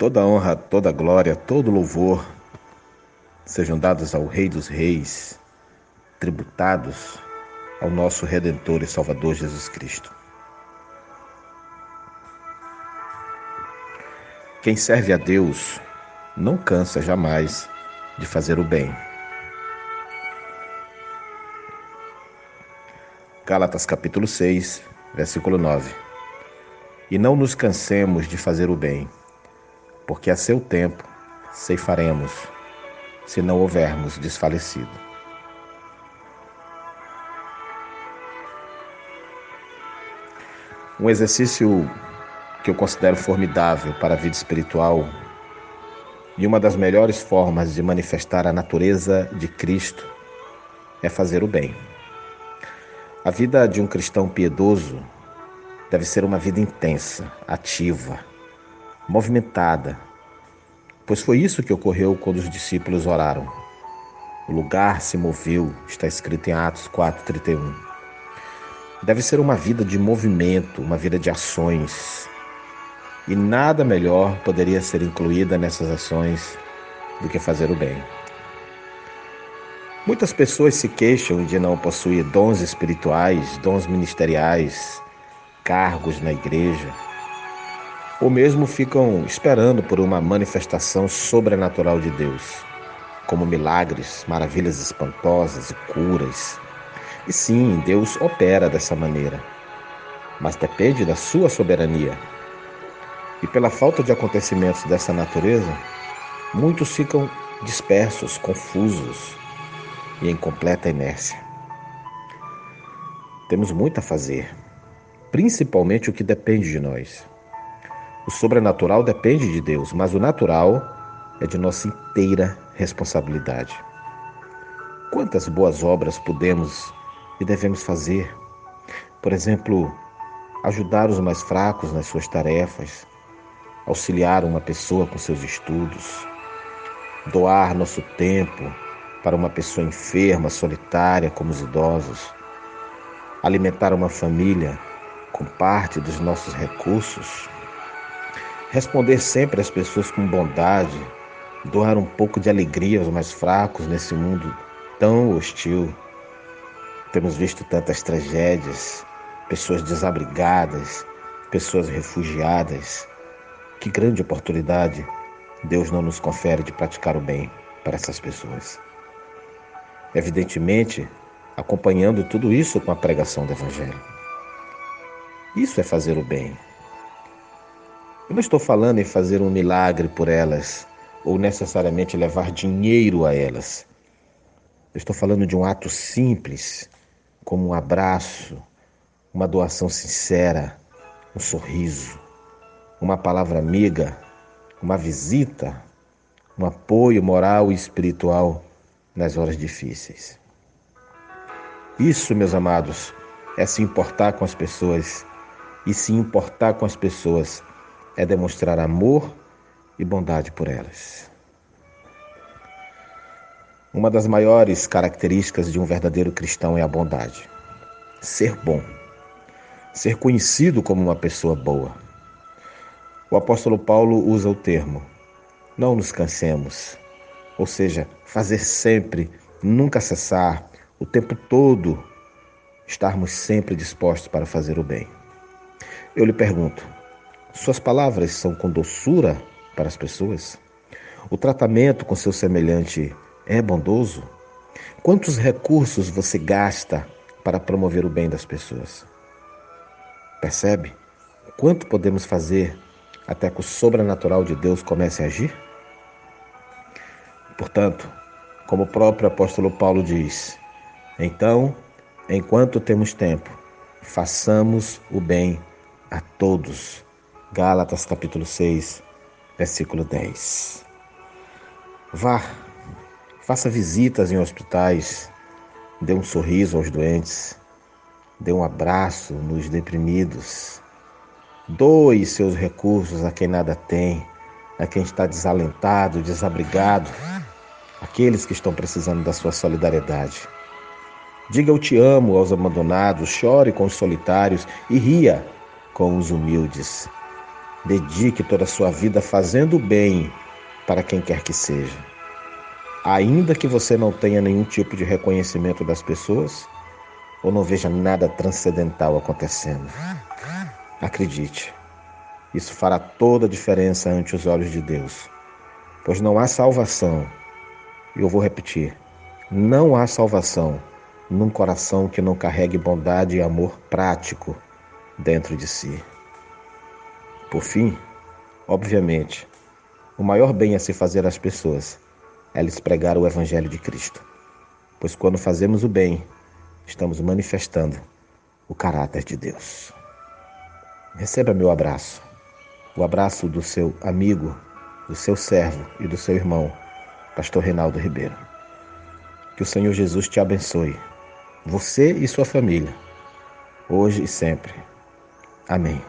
Toda honra, toda glória, todo louvor sejam dados ao Rei dos Reis, tributados ao nosso Redentor e Salvador Jesus Cristo. Quem serve a Deus não cansa jamais de fazer o bem. Gálatas capítulo 6, versículo 9. E não nos cansemos de fazer o bem porque a seu tempo ceifaremos, se não houvermos desfalecido. Um exercício que eu considero formidável para a vida espiritual e uma das melhores formas de manifestar a natureza de Cristo é fazer o bem. A vida de um cristão piedoso deve ser uma vida intensa, ativa, movimentada, pois foi isso que ocorreu quando os discípulos oraram. O lugar se moveu, está escrito em Atos 4:31. Deve ser uma vida de movimento, uma vida de ações. E nada melhor poderia ser incluída nessas ações do que fazer o bem. Muitas pessoas se queixam de não possuir dons espirituais, dons ministeriais, cargos na igreja ou mesmo ficam esperando por uma manifestação sobrenatural de Deus, como milagres, maravilhas espantosas e curas. E sim, Deus opera dessa maneira, mas depende da sua soberania. E pela falta de acontecimentos dessa natureza, muitos ficam dispersos, confusos e em completa inércia. Temos muito a fazer, principalmente o que depende de nós. O sobrenatural depende de Deus, mas o natural é de nossa inteira responsabilidade. Quantas boas obras podemos e devemos fazer? Por exemplo, ajudar os mais fracos nas suas tarefas, auxiliar uma pessoa com seus estudos, doar nosso tempo para uma pessoa enferma, solitária, como os idosos, alimentar uma família com parte dos nossos recursos Responder sempre às pessoas com bondade, doar um pouco de alegria aos mais fracos nesse mundo tão hostil. Temos visto tantas tragédias, pessoas desabrigadas, pessoas refugiadas. Que grande oportunidade Deus não nos confere de praticar o bem para essas pessoas. Evidentemente, acompanhando tudo isso com a pregação do Evangelho. Isso é fazer o bem. Eu não estou falando em fazer um milagre por elas ou necessariamente levar dinheiro a elas. Eu estou falando de um ato simples, como um abraço, uma doação sincera, um sorriso, uma palavra amiga, uma visita, um apoio moral e espiritual nas horas difíceis. Isso, meus amados, é se importar com as pessoas. E se importar com as pessoas é demonstrar amor e bondade por elas. Uma das maiores características de um verdadeiro cristão é a bondade. Ser bom. Ser conhecido como uma pessoa boa. O apóstolo Paulo usa o termo: não nos cansemos, ou seja, fazer sempre, nunca cessar, o tempo todo, estarmos sempre dispostos para fazer o bem. Eu lhe pergunto: suas palavras são com doçura para as pessoas? O tratamento com seu semelhante é bondoso? Quantos recursos você gasta para promover o bem das pessoas? Percebe? Quanto podemos fazer até que o sobrenatural de Deus comece a agir? Portanto, como o próprio apóstolo Paulo diz, então, enquanto temos tempo, façamos o bem a todos Gálatas capítulo 6, versículo 10. Vá, faça visitas em hospitais, dê um sorriso aos doentes, dê um abraço nos deprimidos, doe seus recursos a quem nada tem, a quem está desalentado, desabrigado, aqueles que estão precisando da sua solidariedade. Diga eu te amo aos abandonados, chore com os solitários e ria com os humildes. Dedique toda a sua vida fazendo bem para quem quer que seja. Ainda que você não tenha nenhum tipo de reconhecimento das pessoas ou não veja nada transcendental acontecendo. Acredite, isso fará toda a diferença ante os olhos de Deus, pois não há salvação, e eu vou repetir: não há salvação num coração que não carregue bondade e amor prático dentro de si. Por fim, obviamente, o maior bem a se fazer às pessoas é lhes pregar o Evangelho de Cristo, pois quando fazemos o bem, estamos manifestando o caráter de Deus. Receba meu abraço, o abraço do seu amigo, do seu servo e do seu irmão, Pastor Reinaldo Ribeiro. Que o Senhor Jesus te abençoe, você e sua família, hoje e sempre. Amém.